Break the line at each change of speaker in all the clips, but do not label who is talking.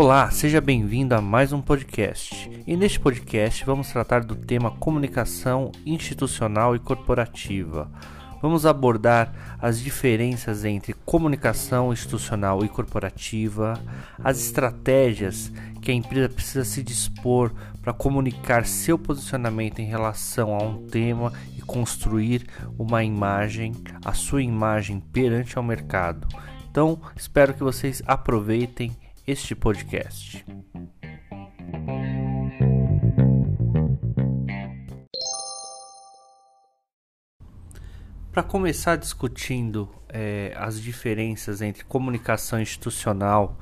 Olá, seja bem-vindo a mais um podcast. E neste podcast vamos tratar do tema comunicação institucional e corporativa. Vamos abordar as diferenças entre comunicação institucional e corporativa, as estratégias que a empresa precisa se dispor para comunicar seu posicionamento em relação a um tema e construir uma imagem, a sua imagem perante ao mercado. Então, espero que vocês aproveitem este podcast. Para começar discutindo é, as diferenças entre comunicação institucional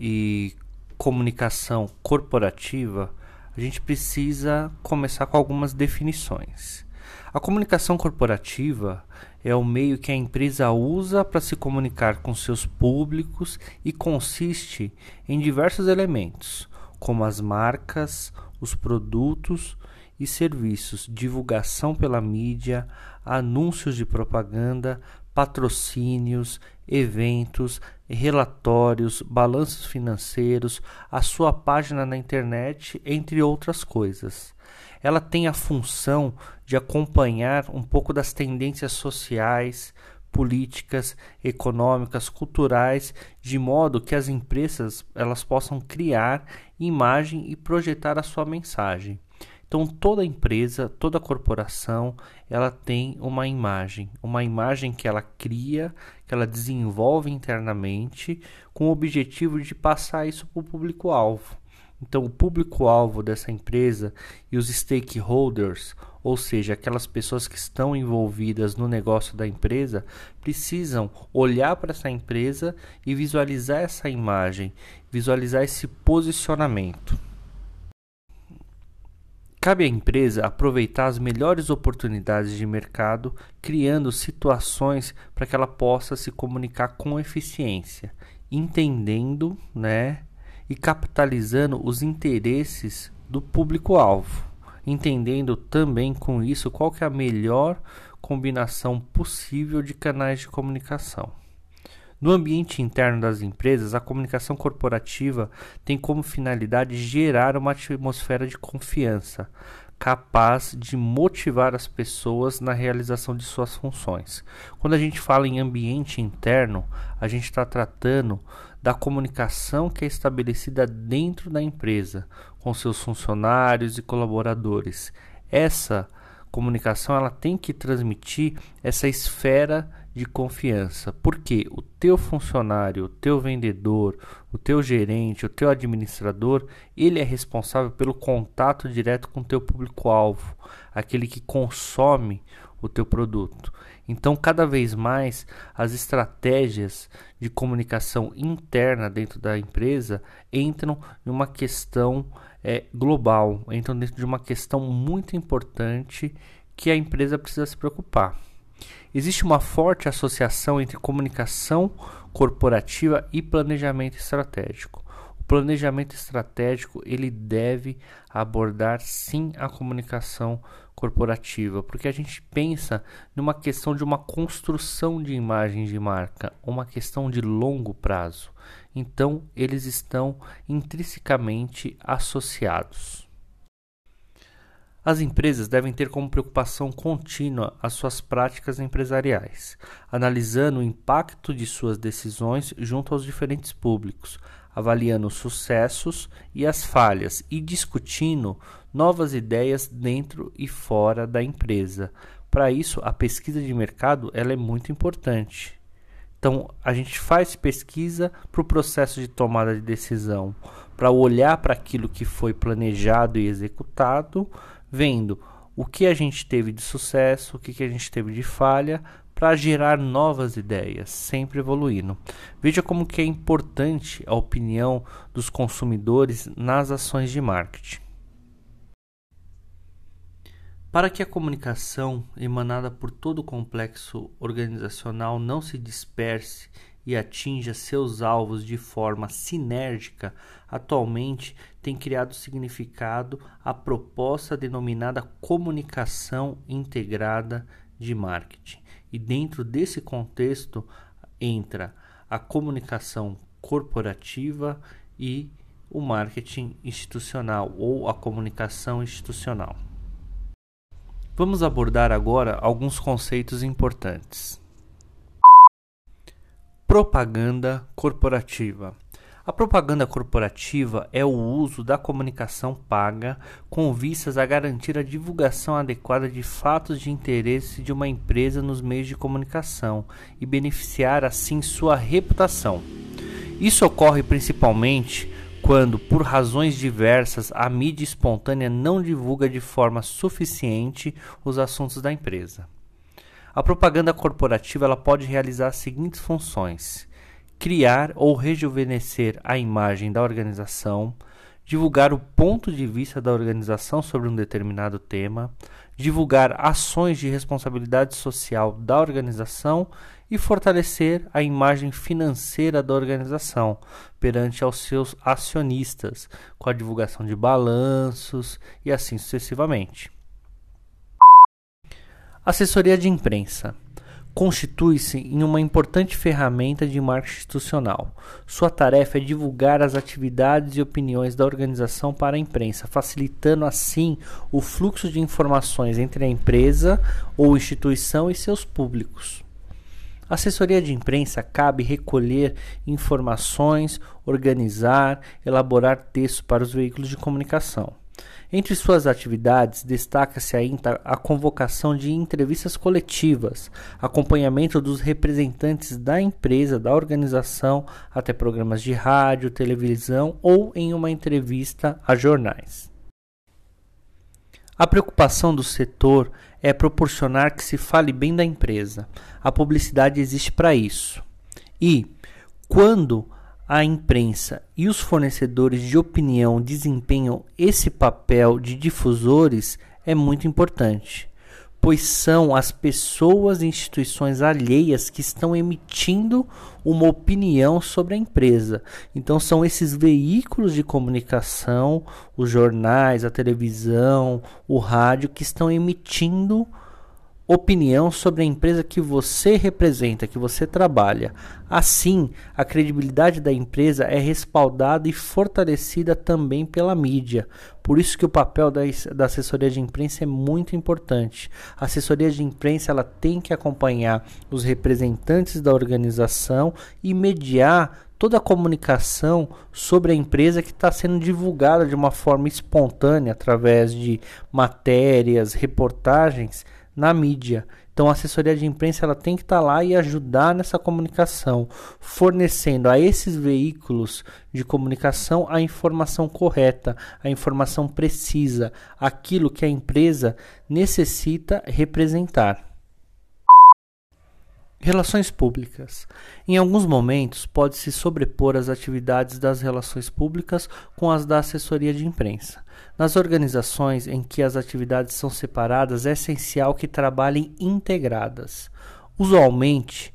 e comunicação corporativa, a gente precisa começar com algumas definições. A comunicação corporativa é o meio que a empresa usa para se comunicar com seus públicos e consiste em diversos elementos, como as marcas, os produtos e serviços, divulgação pela mídia, anúncios de propaganda, patrocínios, eventos, relatórios, balanços financeiros, a sua página na internet, entre outras coisas. Ela tem a função de acompanhar um pouco das tendências sociais, políticas, econômicas, culturais, de modo que as empresas elas possam criar imagem e projetar a sua mensagem. Então toda empresa, toda corporação, ela tem uma imagem, uma imagem que ela cria, que ela desenvolve internamente, com o objetivo de passar isso para o público-alvo. Então, o público-alvo dessa empresa e os stakeholders, ou seja, aquelas pessoas que estão envolvidas no negócio da empresa, precisam olhar para essa empresa e visualizar essa imagem, visualizar esse posicionamento. Cabe à empresa aproveitar as melhores oportunidades de mercado, criando situações para que ela possa se comunicar com eficiência, entendendo, né, e capitalizando os interesses do público-alvo, entendendo também com isso qual que é a melhor combinação possível de canais de comunicação. No ambiente interno das empresas, a comunicação corporativa tem como finalidade gerar uma atmosfera de confiança, capaz de motivar as pessoas na realização de suas funções. Quando a gente fala em ambiente interno, a gente está tratando da comunicação que é estabelecida dentro da empresa, com seus funcionários e colaboradores. Essa comunicação ela tem que transmitir essa esfera de confiança, porque o teu funcionário, o teu vendedor, o teu gerente, o teu administrador, ele é responsável pelo contato direto com o teu público-alvo, aquele que consome o teu produto. Então, cada vez mais as estratégias de comunicação interna dentro da empresa entram em uma questão é, global, entram dentro de uma questão muito importante que a empresa precisa se preocupar. Existe uma forte associação entre comunicação corporativa e planejamento estratégico. O planejamento estratégico ele deve abordar sim a comunicação corporativa, porque a gente pensa numa questão de uma construção de imagem de marca, uma questão de longo prazo. Então, eles estão intrinsecamente associados. As empresas devem ter como preocupação contínua as suas práticas empresariais, analisando o impacto de suas decisões junto aos diferentes públicos, avaliando os sucessos e as falhas e discutindo novas ideias dentro e fora da empresa. Para isso, a pesquisa de mercado ela é muito importante. Então, a gente faz pesquisa para o processo de tomada de decisão, para olhar para aquilo que foi planejado e executado vendo o que a gente teve de sucesso, o que, que a gente teve de falha, para gerar novas ideias, sempre evoluindo. Veja como que é importante a opinião dos consumidores nas ações de marketing. Para que a comunicação emanada por todo o complexo organizacional não se disperse e atinja seus alvos de forma sinérgica, atualmente tem criado significado a proposta denominada comunicação integrada de marketing. E dentro desse contexto entra a comunicação corporativa e o marketing institucional ou a comunicação institucional. Vamos abordar agora alguns conceitos importantes. Propaganda corporativa. A propaganda corporativa é o uso da comunicação paga com vistas a garantir a divulgação adequada de fatos de interesse de uma empresa nos meios de comunicação e beneficiar assim sua reputação. Isso ocorre principalmente quando, por razões diversas, a mídia espontânea não divulga de forma suficiente os assuntos da empresa. A propaganda corporativa ela pode realizar as seguintes funções: criar ou rejuvenescer a imagem da organização, divulgar o ponto de vista da organização sobre um determinado tema, divulgar ações de responsabilidade social da organização e fortalecer a imagem financeira da organização perante aos seus acionistas, com a divulgação de balanços e assim sucessivamente. Assessoria de imprensa constitui-se em uma importante ferramenta de marketing institucional. Sua tarefa é divulgar as atividades e opiniões da organização para a imprensa, facilitando assim o fluxo de informações entre a empresa ou instituição e seus públicos. Assessoria de imprensa cabe recolher informações, organizar, elaborar textos para os veículos de comunicação. Entre suas atividades, destaca-se ainda a convocação de entrevistas coletivas, acompanhamento dos representantes da empresa, da organização, até programas de rádio, televisão ou em uma entrevista a jornais. A preocupação do setor é proporcionar que se fale bem da empresa. A publicidade existe para isso. E, quando a imprensa e os fornecedores de opinião desempenham esse papel de difusores é muito importante, pois são as pessoas e instituições alheias que estão emitindo uma opinião sobre a empresa. Então são esses veículos de comunicação, os jornais, a televisão, o rádio que estão emitindo sobre a empresa que você representa, que você trabalha. Assim, a credibilidade da empresa é respaldada e fortalecida também pela mídia. Por isso que o papel da, da assessoria de imprensa é muito importante. A assessoria de imprensa ela tem que acompanhar os representantes da organização e mediar toda a comunicação sobre a empresa que está sendo divulgada de uma forma espontânea através de matérias, reportagens na mídia. Então a assessoria de imprensa ela tem que estar tá lá e ajudar nessa comunicação, fornecendo a esses veículos de comunicação a informação correta, a informação precisa, aquilo que a empresa necessita representar. Relações públicas. Em alguns momentos, pode-se sobrepor as atividades das relações públicas com as da assessoria de imprensa. Nas organizações em que as atividades são separadas, é essencial que trabalhem integradas. Usualmente,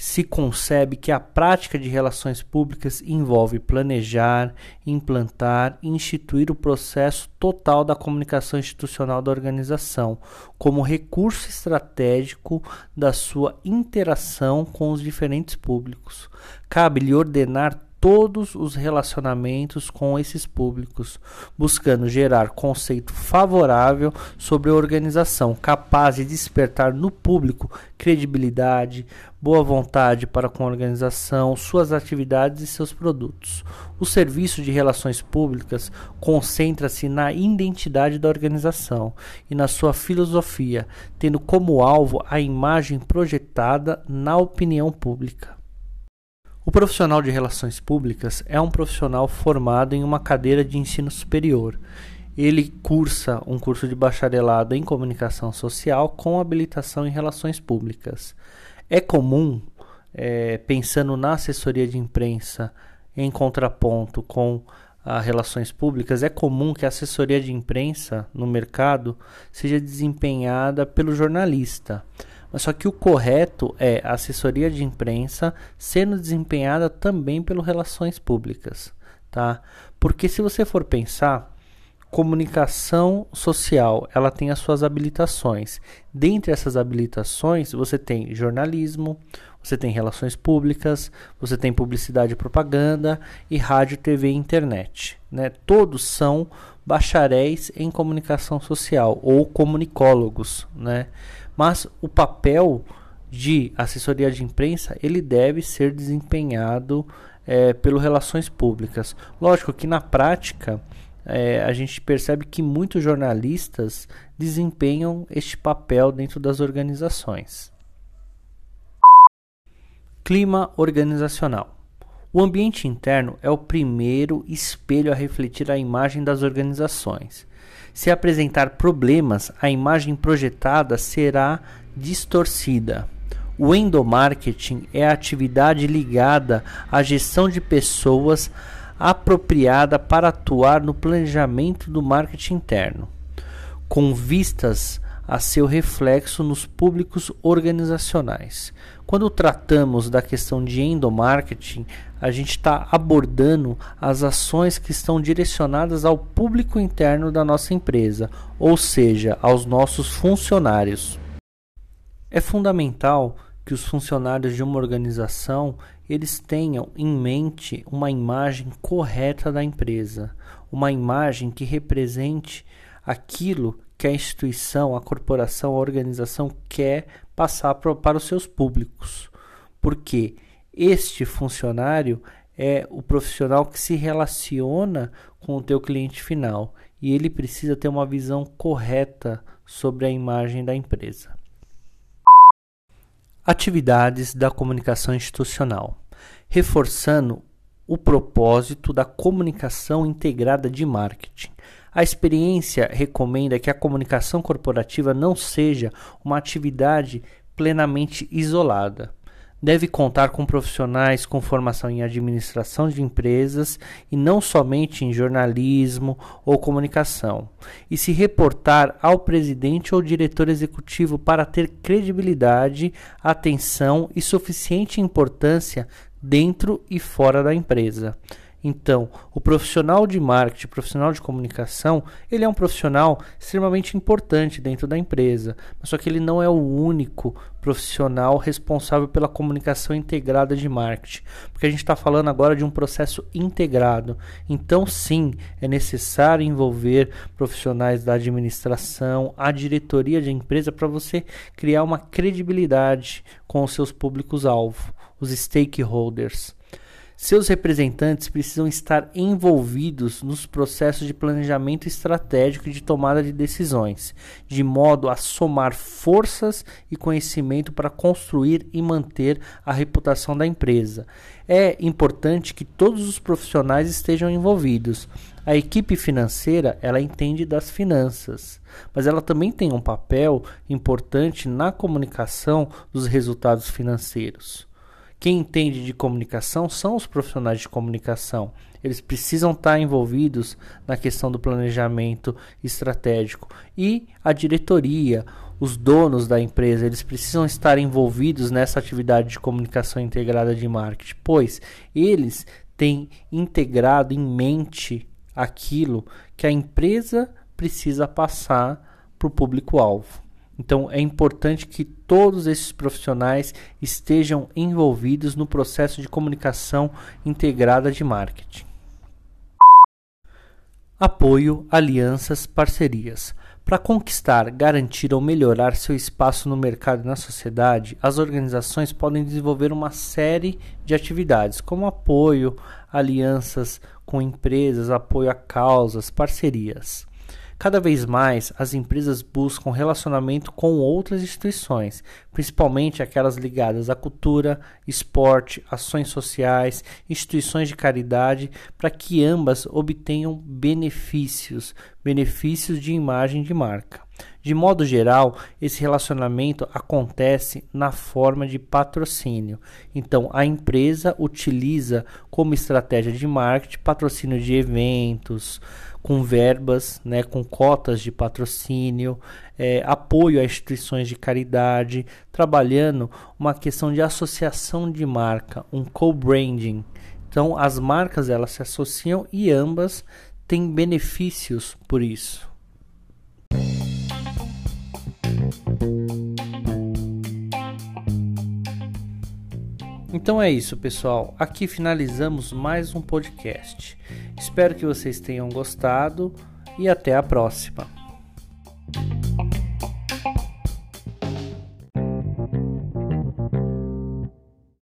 se concebe que a prática de relações públicas envolve planejar, implantar e instituir o processo total da comunicação institucional da organização, como recurso estratégico da sua interação com os diferentes públicos. Cabe-lhe ordenar todos os relacionamentos com esses públicos, buscando gerar conceito favorável sobre a organização, capaz de despertar no público credibilidade, boa vontade para com a organização, suas atividades e seus produtos. O serviço de relações públicas concentra-se na identidade da organização e na sua filosofia, tendo como alvo a imagem projetada na opinião pública. O profissional de relações públicas é um profissional formado em uma cadeira de ensino superior. Ele cursa um curso de bacharelado em comunicação social com habilitação em relações públicas. É comum, é, pensando na assessoria de imprensa em contraponto com as relações públicas, é comum que a assessoria de imprensa no mercado seja desempenhada pelo jornalista. Mas só que o correto é a assessoria de imprensa sendo desempenhada também pelas relações públicas, tá? Porque se você for pensar, Comunicação social, ela tem as suas habilitações. Dentre essas habilitações, você tem jornalismo, você tem relações públicas, você tem publicidade e propaganda e rádio, TV e internet. Né? Todos são bacharéis em comunicação social ou comunicólogos. Né? Mas o papel de assessoria de imprensa ele deve ser desempenhado é, pelo relações públicas. Lógico que na prática é, a gente percebe que muitos jornalistas desempenham este papel dentro das organizações. Clima organizacional. O ambiente interno é o primeiro espelho a refletir a imagem das organizações. Se apresentar problemas, a imagem projetada será distorcida. O endomarketing é a atividade ligada à gestão de pessoas apropriada para atuar no planejamento do marketing interno, com vistas a seu reflexo nos públicos organizacionais. Quando tratamos da questão de endomarketing, a gente está abordando as ações que estão direcionadas ao público interno da nossa empresa, ou seja, aos nossos funcionários. É fundamental que os funcionários de uma organização eles tenham em mente uma imagem correta da empresa, uma imagem que represente aquilo que a instituição, a corporação, a organização quer passar para os seus públicos. Porque este funcionário é o profissional que se relaciona com o teu cliente final e ele precisa ter uma visão correta sobre a imagem da empresa. Atividades da comunicação institucional, reforçando o propósito da comunicação integrada de marketing. A experiência recomenda que a comunicação corporativa não seja uma atividade plenamente isolada deve contar com profissionais com formação em administração de empresas e não somente em jornalismo ou comunicação, e se reportar ao presidente ou diretor executivo para ter credibilidade, atenção e suficiente importância dentro e fora da empresa. Então, o profissional de marketing, profissional de comunicação, ele é um profissional extremamente importante dentro da empresa, só que ele não é o único profissional responsável pela comunicação integrada de marketing, porque a gente está falando agora de um processo integrado. Então, sim, é necessário envolver profissionais da administração, a diretoria de empresa, para você criar uma credibilidade com os seus públicos-alvo, os stakeholders. Seus representantes precisam estar envolvidos nos processos de planejamento estratégico e de tomada de decisões, de modo a somar forças e conhecimento para construir e manter a reputação da empresa. É importante que todos os profissionais estejam envolvidos. A equipe financeira, ela entende das finanças, mas ela também tem um papel importante na comunicação dos resultados financeiros. Quem entende de comunicação são os profissionais de comunicação. Eles precisam estar envolvidos na questão do planejamento estratégico e a diretoria, os donos da empresa, eles precisam estar envolvidos nessa atividade de comunicação integrada de marketing, pois eles têm integrado em mente aquilo que a empresa precisa passar para o público-alvo. Então é importante que todos esses profissionais estejam envolvidos no processo de comunicação integrada de marketing. Apoio, alianças, parcerias. Para conquistar, garantir ou melhorar seu espaço no mercado e na sociedade, as organizações podem desenvolver uma série de atividades, como apoio, alianças com empresas, apoio a causas, parcerias. Cada vez mais, as empresas buscam relacionamento com outras instituições, principalmente aquelas ligadas à cultura, esporte, ações sociais, instituições de caridade, para que ambas obtenham benefícios, benefícios de imagem de marca. De modo geral, esse relacionamento acontece na forma de patrocínio. Então, a empresa utiliza como estratégia de marketing patrocínio de eventos, com verbas, né, com cotas de patrocínio, é, apoio a instituições de caridade, trabalhando uma questão de associação de marca, um co-branding. Então, as marcas elas se associam e ambas tem benefícios por isso. Então é isso, pessoal. Aqui finalizamos mais um podcast. Espero que vocês tenham gostado e até a próxima.